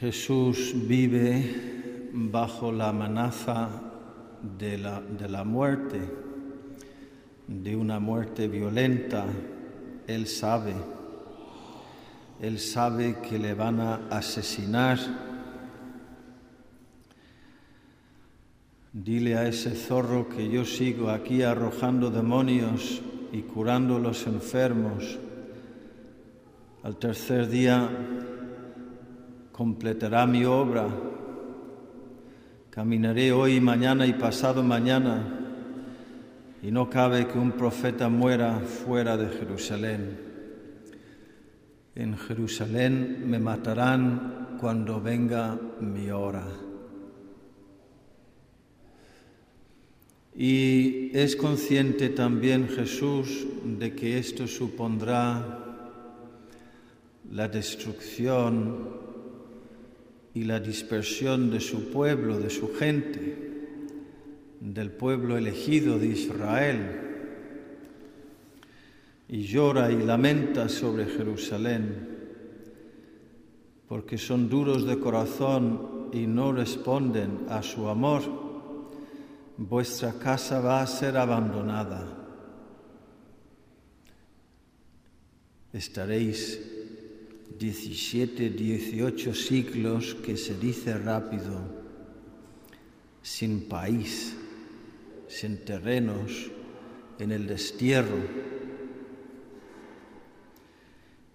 Jesús vive bajo la amenaza de la, de la muerte, de una muerte violenta. Él sabe, él sabe que le van a asesinar. Dile a ese zorro que yo sigo aquí arrojando demonios y curando a los enfermos. Al tercer día completará mi obra. Caminaré hoy, mañana y pasado mañana, y no cabe que un profeta muera fuera de Jerusalén. En Jerusalén me matarán cuando venga mi hora. Y es consciente también Jesús de que esto supondrá la destrucción y la dispersión de su pueblo, de su gente, del pueblo elegido de Israel. Y llora y lamenta sobre Jerusalén, porque son duros de corazón y no responden a su amor. Vuestra casa va a ser abandonada. Estaréis 17, 18 siglos que se dice rápido, sin país, sin terrenos, en el destierro.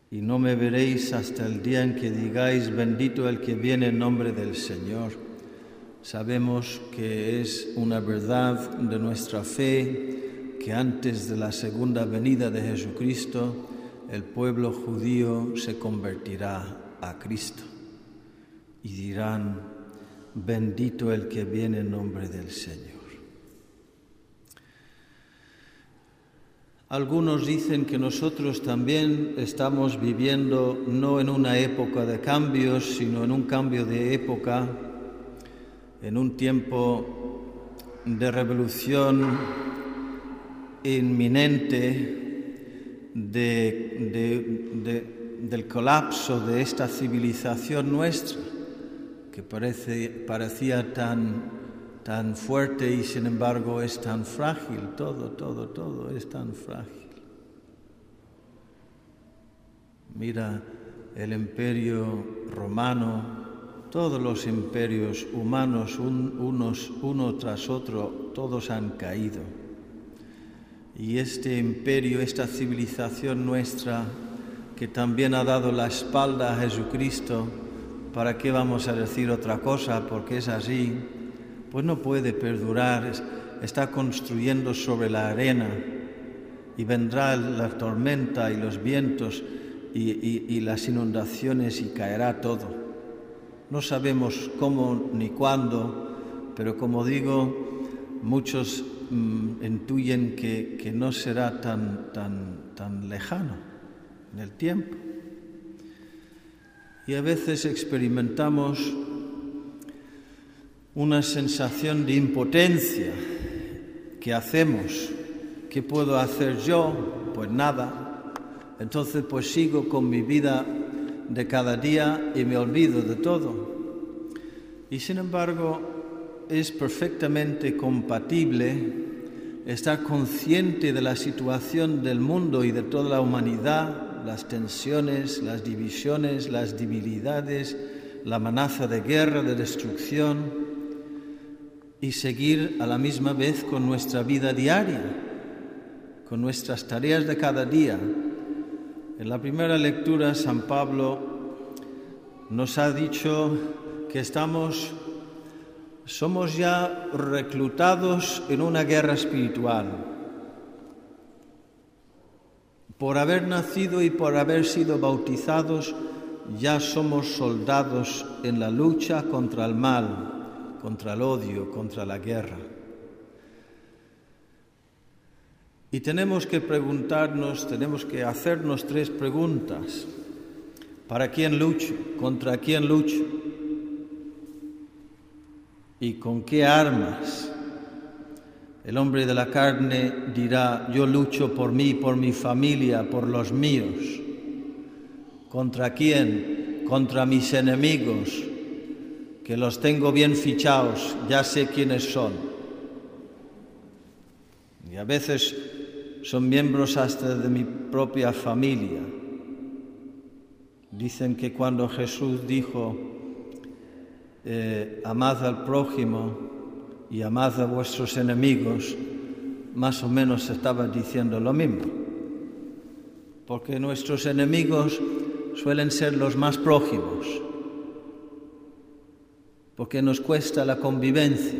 Y no me veréis hasta el día en que digáis, bendito el que viene en nombre del Señor. Sabemos que es una verdad de nuestra fe que antes de la segunda venida de Jesucristo, el pueblo judío se convertirá a Cristo y dirán, bendito el que viene en nombre del Señor. Algunos dicen que nosotros también estamos viviendo no en una época de cambios, sino en un cambio de época, en un tiempo de revolución inminente del colapso de esta civilización nuestra, que parece, parecía tan, tan fuerte y sin embargo es tan frágil, todo, todo, todo es tan frágil. Mira el imperio romano, todos los imperios humanos, unos, uno tras otro, todos han caído y este imperio, esta civilización nuestra, que también ha dado la espalda a Jesucristo, ¿para qué vamos a decir otra cosa? Porque es así, pues no puede perdurar, está construyendo sobre la arena y vendrá la tormenta y los vientos y, y las inundaciones y caerá todo. No sabemos cómo ni cuándo, pero como digo, muchos Mm, intuyen que, que, no será tan, tan, tan lejano en el tiempo. Y a veces experimentamos una sensación de impotencia. ¿Qué hacemos? ¿Qué puedo hacer yo? Pues nada. Entonces pues sigo con mi vida de cada día y me olvido de todo. Y sin embargo, es perfectamente compatible estar consciente de la situación del mundo y de toda la humanidad, las tensiones, las divisiones, las debilidades, la amenaza de guerra, de destrucción, y seguir a la misma vez con nuestra vida diaria, con nuestras tareas de cada día. En la primera lectura, San Pablo nos ha dicho que estamos somos ya reclutados en una guerra espiritual. Por haber nacido y por haber sido bautizados, ya somos soldados en la lucha contra el mal, contra el odio, contra la guerra. Y tenemos que preguntarnos, tenemos que hacernos tres preguntas. ¿Para quién lucho? ¿Contra quién lucho? ¿Y con qué armas? El hombre de la carne dirá, yo lucho por mí, por mi familia, por los míos. ¿Contra quién? Contra mis enemigos, que los tengo bien fichados, ya sé quiénes son. Y a veces son miembros hasta de mi propia familia. Dicen que cuando Jesús dijo, eh, amad al prójimo y amad a vuestros enemigos, más o menos estaba diciendo lo mismo. Porque nuestros enemigos suelen ser los más prójimos, porque nos cuesta la convivencia.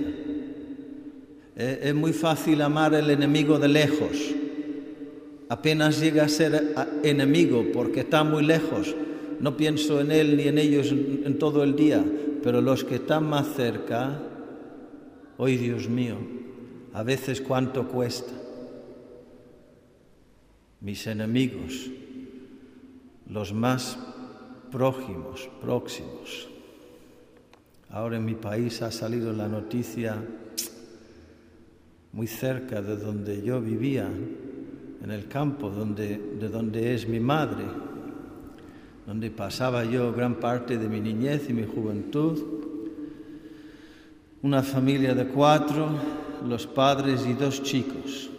Eh, es muy fácil amar al enemigo de lejos. Apenas llega a ser enemigo porque está muy lejos. No pienso en él ni en ellos en todo el día, pero los que están más cerca, hoy Dios mío, a veces cuánto cuesta. Mis enemigos, los más próximos, próximos. Ahora en mi país ha salido la noticia muy cerca de donde yo vivía, en el campo de donde es mi madre, donde pasaba yo gran parte de mi niñez y mi juventud. Una familia de cuatro, los padres y dos chicos.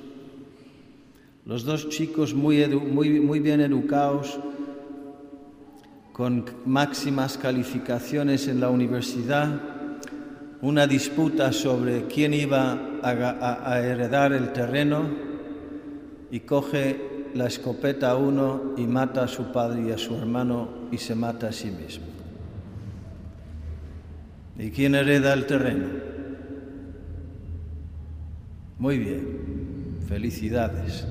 Los dos chicos muy, muy, muy bien educados, con máximas calificaciones en la universidad, una disputa sobre quién iba a, heredar el terreno y coge la escopeta a uno y mata a su padre y a su hermano y se mata a sí mismo. ¿Y quién hereda el terreno? Muy bien, felicidades.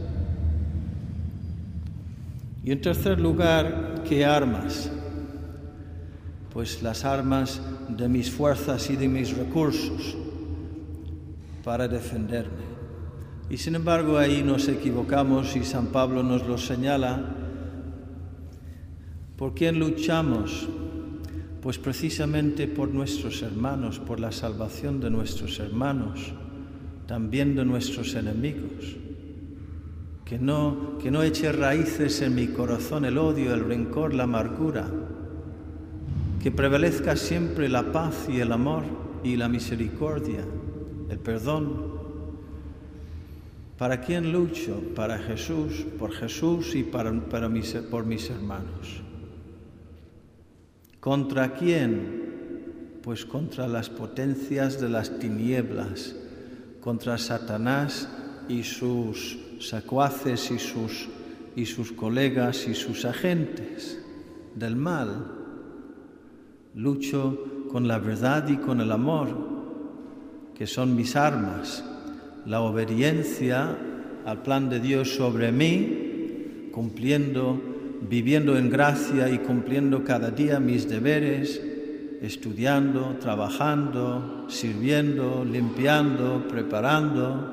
Y en tercer lugar, ¿qué armas? Pues las armas de mis fuerzas y de mis recursos para defenderme. Y sin embargo ahí nos equivocamos y San Pablo nos lo señala. ¿Por quién luchamos? Pues precisamente por nuestros hermanos, por la salvación de nuestros hermanos, también de nuestros enemigos que no, que no eche raíces en mi corazón el odio, el rencor, la amargura, que prevalezca siempre la paz y el amor y la misericordia, el perdón. ¿Para quién lucho? Para Jesús, por Jesús y para, mis, por mis hermanos. ¿Contra quién? Pues contra las potencias de las tinieblas, contra Satanás y sus secuaces y sus, y sus colegas y sus agentes del mal. Lucho con la verdad y con el amor, que son mis armas, la obediencia al plan de Dios sobre mí, cumpliendo, viviendo en gracia y cumpliendo cada día mis deberes, estudiando, trabajando, sirviendo, limpiando, preparando.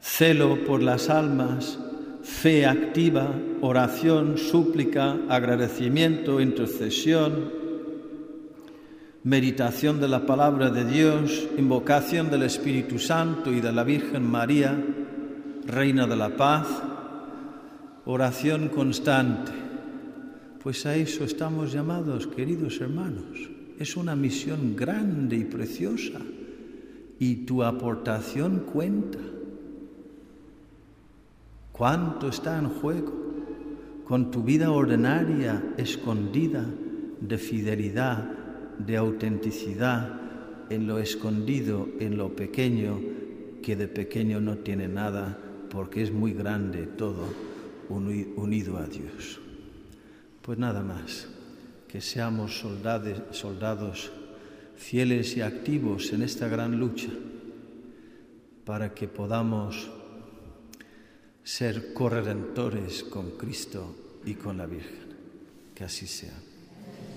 Celo por las almas, fe activa, oración, súplica, agradecimiento, intercesión, meditación de la palabra de Dios, invocación del Espíritu Santo y de la Virgen María, Reina de la Paz, oración constante. Pues a eso estamos llamados, queridos hermanos. Es una misión grande y preciosa y tu aportación cuenta. ¿Cuánto está en juego con tu vida ordinaria, escondida, de fidelidad, de autenticidad, en lo escondido, en lo pequeño, que de pequeño no tiene nada, porque es muy grande todo unido a Dios? Pues nada más, que seamos soldados, fieles y activos en esta gran lucha, para que podamos ser corredentores con Cristo y con la Virgen. Que así sea.